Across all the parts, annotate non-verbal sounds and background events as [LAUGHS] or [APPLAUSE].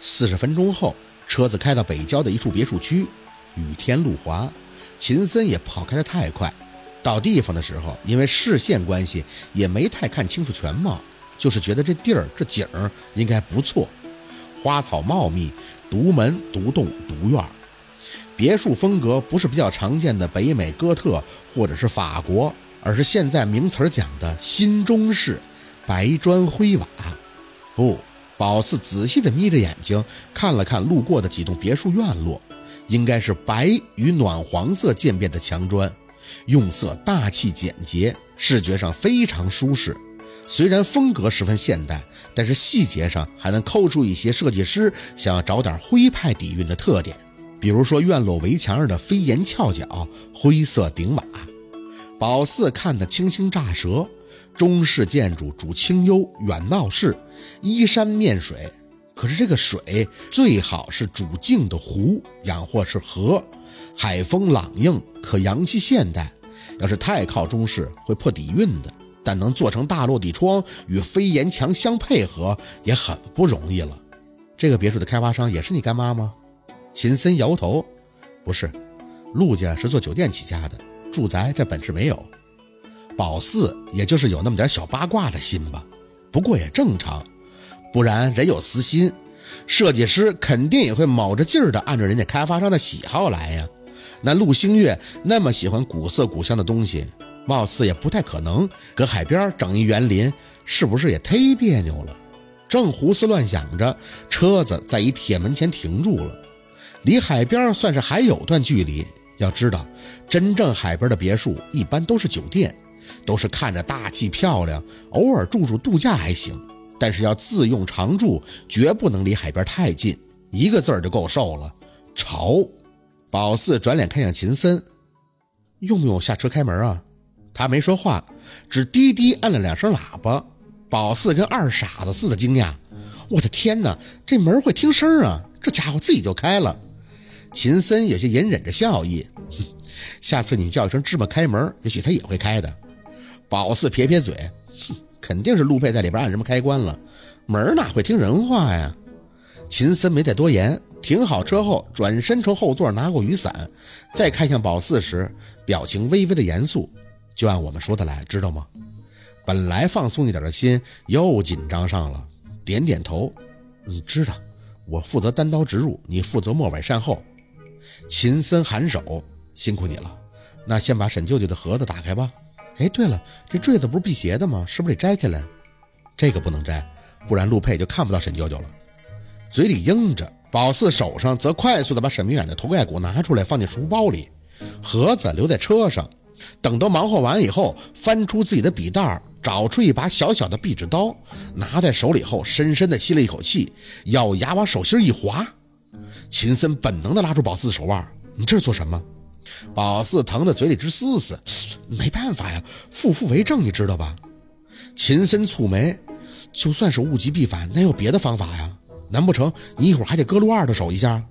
四十分钟后，车子开到北郊的一处别墅区，雨天路滑，秦森也跑开得太快。到地方的时候，因为视线关系，也没太看清楚全貌，就是觉得这地儿这景儿应该不错，花草茂密，独门独栋独院。别墅风格不是比较常见的北美哥特或者是法国，而是现在名词儿讲的新中式，白砖灰瓦。不，宝四仔细地眯着眼睛看了看路过的几栋别墅院落，应该是白与暖黄色渐变的墙砖。用色大气简洁，视觉上非常舒适。虽然风格十分现代，但是细节上还能抠出一些设计师想要找点徽派底蕴的特点。比如说院落围墙上的飞檐翘角、灰色顶瓦。宝四看得轻轻乍舌。中式建筑主清幽远闹市，依山面水。可是这个水最好是主静的湖，养或是河。海风朗映，可洋气现代。要是太靠中式，会破底蕴的。但能做成大落地窗与飞檐墙相配合，也很不容易了。这个别墅的开发商也是你干妈吗？秦森摇头，不是。陆家是做酒店起家的，住宅这本事没有。宝四也就是有那么点小八卦的心吧，不过也正常，不然人有私心，设计师肯定也会卯着劲儿的按照人家开发商的喜好来呀。那陆星月那么喜欢古色古香的东西，貌似也不太可能搁海边整一园林，是不是也忒别扭了？正胡思乱想着，车子在一铁门前停住了，离海边算是还有段距离。要知道，真正海边的别墅一般都是酒店，都是看着大气漂亮，偶尔住住度假还行，但是要自用常住，绝不能离海边太近。一个字儿就够受了，潮。宝四转脸看向秦森，用不用下车开门啊？他没说话，只低低按了两声喇叭。宝四跟二傻子似的惊讶：“我的天哪，这门会听声啊！这家伙自己就开了。”秦森有些隐忍着笑意：“ [LAUGHS] 下次你叫一声芝麻开门，[LAUGHS] 也许他也会开的。”宝四撇撇嘴：“，肯定是陆佩在里边按什么开关了，门哪会听人话呀？”秦森没再多言。停好车后，转身从后座拿过雨伞，再看向宝四时，表情微微的严肃。就按我们说的来，知道吗？本来放松一点的心又紧张上了，点点头。你知道，我负责单刀直入，你负责末尾善后。秦森颔首，辛苦你了。那先把沈舅舅的盒子打开吧。哎，对了，这坠子不是辟邪的吗？是不是得摘下来？这个不能摘，不然陆佩就看不到沈舅舅了。嘴里应着。宝四手上则快速地把沈明远的头盖骨拿出来，放进书包里，盒子留在车上。等到忙活完以后，翻出自己的笔袋，找出一把小小的壁纸刀，拿在手里后，深深地吸了一口气，咬牙往手心一划。秦森本能地拉住宝四的手腕：“你这是做什么？”宝四疼得嘴里直嘶嘶：“没办法呀，负负为正，你知道吧？”秦森蹙眉：“就算是物极必反，哪有别的方法呀？”难不成你一会儿还得割陆二的手一下？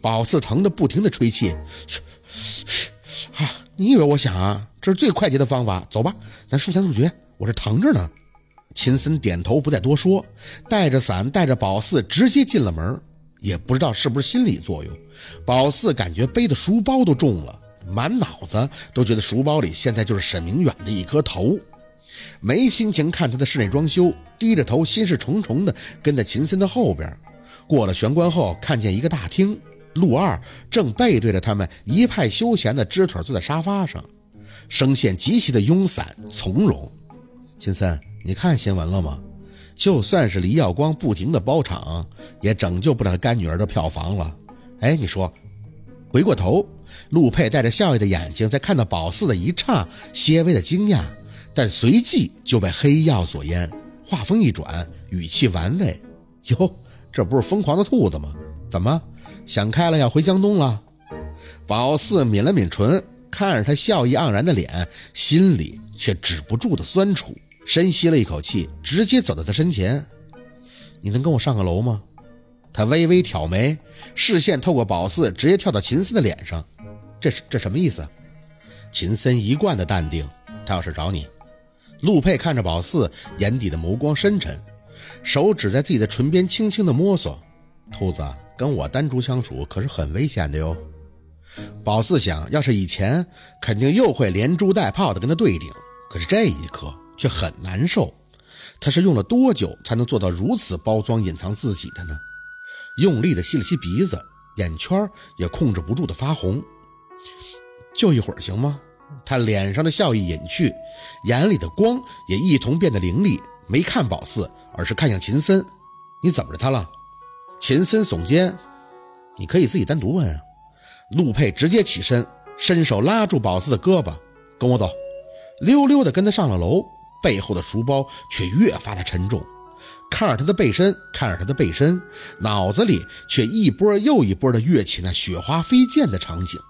宝四疼得不停地吹气。嘘嘘，啊！你以为我想啊？这是最快捷的方法。走吧，咱速战速决。我这疼着呢。秦森点头，不再多说，带着伞，带着宝四直接进了门。也不知道是不是心理作用，宝四感觉背的书包都重了，满脑子都觉得书包里现在就是沈明远的一颗头。没心情看他的室内装修，低着头，心事重重的跟在秦森的后边。过了玄关后，看见一个大厅，陆二正背对着他们，一派休闲的支腿坐在沙发上，声线极其的慵散从容。秦森，你看新闻了吗？就算是黎耀光不停的包场，也拯救不了他干女儿的票房了。哎，你说？回过头，陆佩带着笑意的眼睛在看到宝四的一刹，些微的惊讶。但随即就被黑药所淹，话锋一转，语气玩味：“哟，这不是疯狂的兔子吗？怎么想开了要回江东了？”宝四抿了抿唇，看着他笑意盎然的脸，心里却止不住的酸楚，深吸了一口气，直接走到他身前：“你能跟我上个楼吗？”他微微挑眉，视线透过宝四，直接跳到秦森的脸上：“这是这什么意思？”秦森一贯的淡定：“他要是找你。”陆佩看着宝四，眼底的眸光深沉，手指在自己的唇边轻轻的摸索。兔子跟我单独相处可是很危险的哟。宝四想要是以前，肯定又会连珠带炮的跟他对顶，可是这一刻却很难受。他是用了多久才能做到如此包装隐藏自己的呢？用力的吸了吸鼻子，眼圈也控制不住的发红。就一会儿行吗？他脸上的笑意隐去，眼里的光也一同变得凌厉，没看宝四，而是看向秦森。你怎么着他了？秦森耸肩，你可以自己单独问啊。陆佩直接起身，伸手拉住宝四的胳膊，跟我走，溜溜的跟他上了楼。背后的书包却越发的沉重，看着他的背身，看着他的背身，脑子里却一波又一波的跃起那雪花飞溅的场景。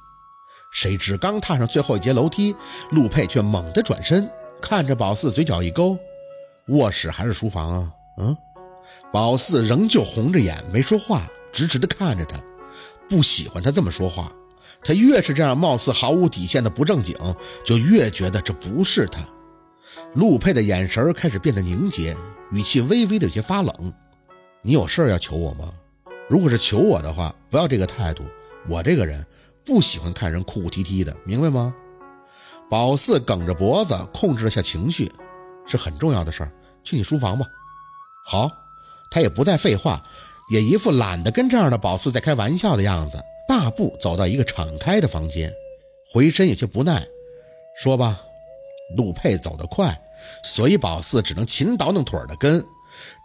谁知刚踏上最后一节楼梯，陆佩却猛地转身，看着宝四，嘴角一勾：“卧室还是书房啊？”嗯，宝四仍旧红着眼没说话，直直的看着他，不喜欢他这么说话。他越是这样貌似毫无底线的不正经，就越觉得这不是他。陆佩的眼神开始变得凝结，语气微微的有些发冷。你有事要求我吗？如果是求我的话，不要这个态度。我这个人不喜欢看人哭哭啼啼的，明白吗？宝四梗着脖子控制了下情绪，是很重要的事儿，去你书房吧。好，他也不再废话，也一副懒得跟这样的宝四在开玩笑的样子，大步走到一个敞开的房间，回身有些不耐，说吧。陆佩走得快。所以宝四只能勤倒腾腿的跟，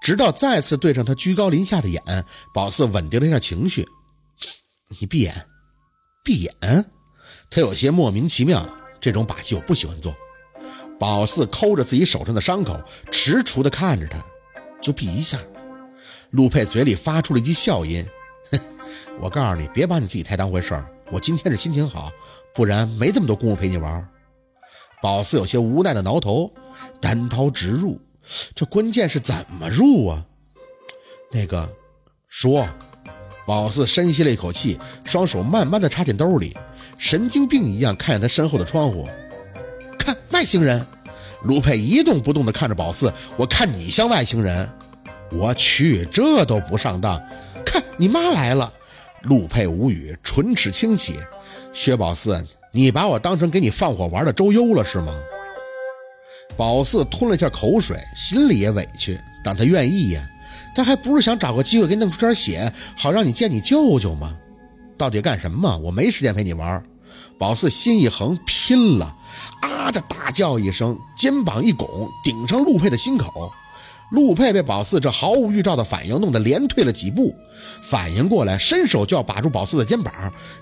直到再次对上他居高临下的眼，宝四稳定了一下情绪。你闭眼，闭眼。他有些莫名其妙，这种把戏我不喜欢做。宝四抠着自己手上的伤口，踟蹰的看着他，就闭一下。陆佩嘴里发出了一句笑音，哼，我告诉你，别把你自己太当回事儿。我今天是心情好，不然没这么多功夫陪你玩。宝四有些无奈的挠头。单刀直入，这关键是怎么入啊？那个说，宝四深吸了一口气，双手慢慢的插进兜里，神经病一样看着他身后的窗户。看外星人，卢佩一动不动的看着宝四，我看你像外星人。我去，这都不上当。看你妈来了，陆佩无语，唇齿轻启。薛宝四，你把我当成给你放火玩的周幽了是吗？宝四吞了一下口水，心里也委屈，但他愿意呀，他还不是想找个机会给弄出点血，好让你见你舅舅吗？到底干什么？我没时间陪你玩。宝四心一横，拼了！啊的大叫一声，肩膀一拱，顶上陆佩的心口。陆佩被宝四这毫无预兆的反应弄得连退了几步，反应过来，伸手就要把住宝四的肩膀，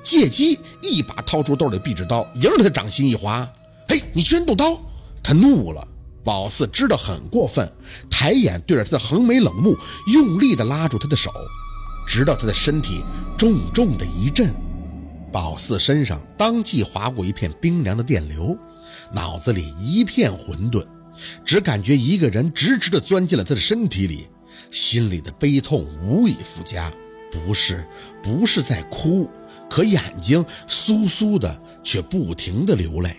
借机一把掏出兜里壁纸刀，迎着他掌心一划。嘿，你居然动刀！他怒了，宝四知道很过分，抬眼对着他的横眉冷目，用力的拉住他的手，直到他的身体重重的一震，宝四身上当即划过一片冰凉的电流，脑子里一片混沌，只感觉一个人直直地钻进了他的身体里，心里的悲痛无以复加，不是，不是在哭，可眼睛酥酥的，却不停地流泪。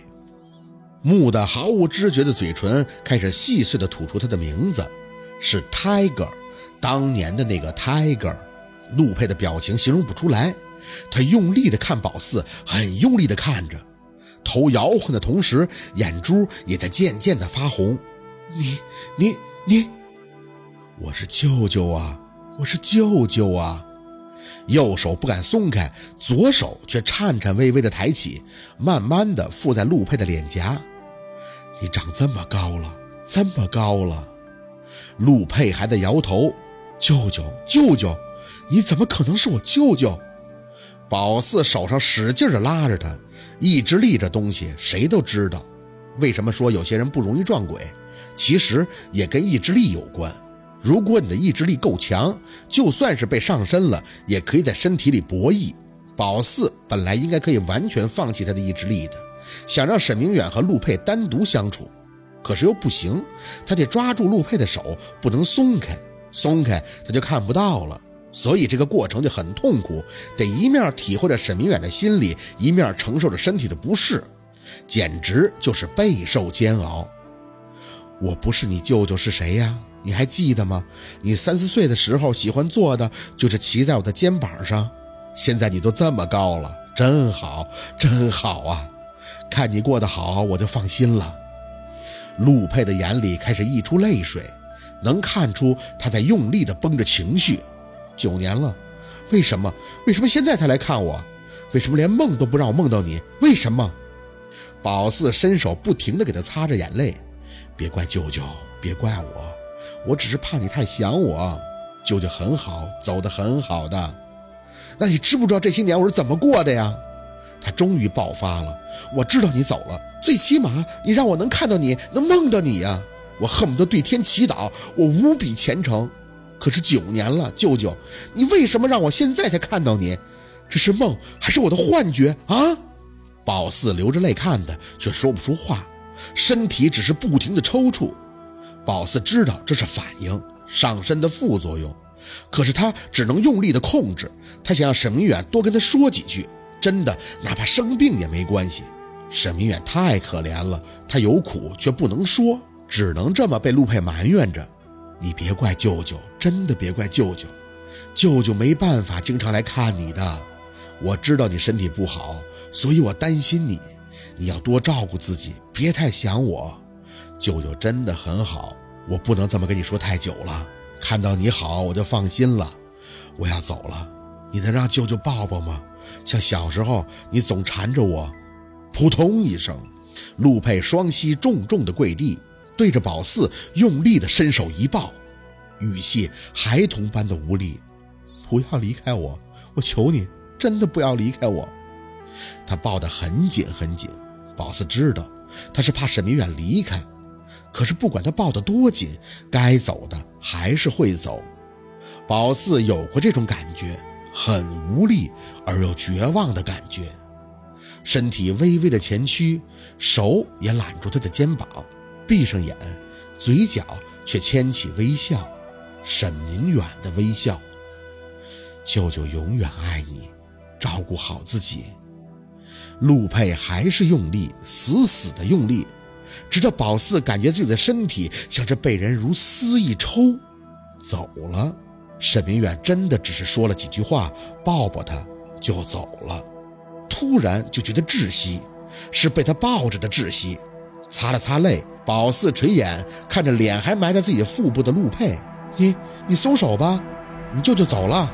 木的毫无知觉的嘴唇开始细碎地吐出他的名字，是 Tiger，当年的那个 Tiger。陆佩的表情形容不出来，他用力地看宝四，很用力地看着，头摇晃的同时，眼珠也在渐渐的发红。你、你、你，我是舅舅啊，我是舅舅啊！右手不敢松开，左手却颤颤巍巍的抬起，慢慢的附在陆佩的脸颊。你长这么高了，这么高了。陆佩还在摇头。舅舅，舅舅，你怎么可能是我舅舅？宝四手上使劲地拉着他，意志力这东西谁都知道。为什么说有些人不容易撞鬼？其实也跟意志力有关。如果你的意志力够强，就算是被上身了，也可以在身体里博弈。宝四本来应该可以完全放弃他的意志力的，想让沈明远和陆佩单独相处，可是又不行，他得抓住陆佩的手，不能松开，松开他就看不到了。所以这个过程就很痛苦，得一面体会着沈明远的心理，一面承受着身体的不适，简直就是备受煎熬。我不是你舅舅是谁呀？你还记得吗？你三四岁的时候喜欢做的就是骑在我的肩膀上。现在你都这么高了，真好，真好啊！看你过得好，我就放心了。陆佩的眼里开始溢出泪水，能看出他在用力地绷着情绪。九年了，为什么？为什么现在才来看我？为什么连梦都不让我梦到你？为什么？宝四伸手不停地给他擦着眼泪。别怪舅舅，别怪我，我只是怕你太想我。舅舅很好，走得很好的。那你知不知道这些年我是怎么过的呀？他终于爆发了。我知道你走了，最起码你让我能看到你，能梦到你呀。我恨不得对天祈祷，我无比虔诚。可是九年了，舅舅，你为什么让我现在才看到你？这是梦还是我的幻觉啊？宝四流着泪看他，却说不出话，身体只是不停的抽搐。宝四知道这是反应，上身的副作用，可是他只能用力的控制。他想让沈明远多跟他说几句，真的，哪怕生病也没关系。沈明远太可怜了，他有苦却不能说，只能这么被陆佩埋怨着。你别怪舅舅，真的别怪舅舅，舅舅没办法经常来看你的。我知道你身体不好，所以我担心你，你要多照顾自己，别太想我。舅舅真的很好，我不能这么跟你说太久了。看到你好，我就放心了。我要走了，你能让舅舅抱抱吗？像小时候你总缠着我。扑通一声，陆佩双膝重重的跪地。对着宝四用力的伸手一抱，语气孩童般的无力：“不要离开我，我求你，真的不要离开我。”他抱得很紧很紧。宝四知道他是怕沈明远离开，可是不管他抱得多紧，该走的还是会走。宝四有过这种感觉，很无力而又绝望的感觉，身体微微的前屈，手也揽住他的肩膀。闭上眼，嘴角却牵起微笑，沈明远的微笑。舅舅永远爱你，照顾好自己。陆佩还是用力，死死的用力，直到宝四感觉自己的身体像是被人如丝一抽，走了。沈明远真的只是说了几句话，抱抱他就走了。突然就觉得窒息，是被他抱着的窒息。擦了擦泪。宝四垂眼看着脸还埋在自己腹部的陆佩，你你松手吧，你舅舅走了。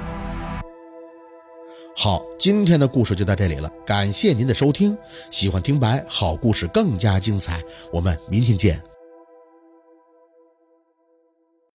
好，今天的故事就到这里了，感谢您的收听。喜欢听白好故事更加精彩，我们明天见。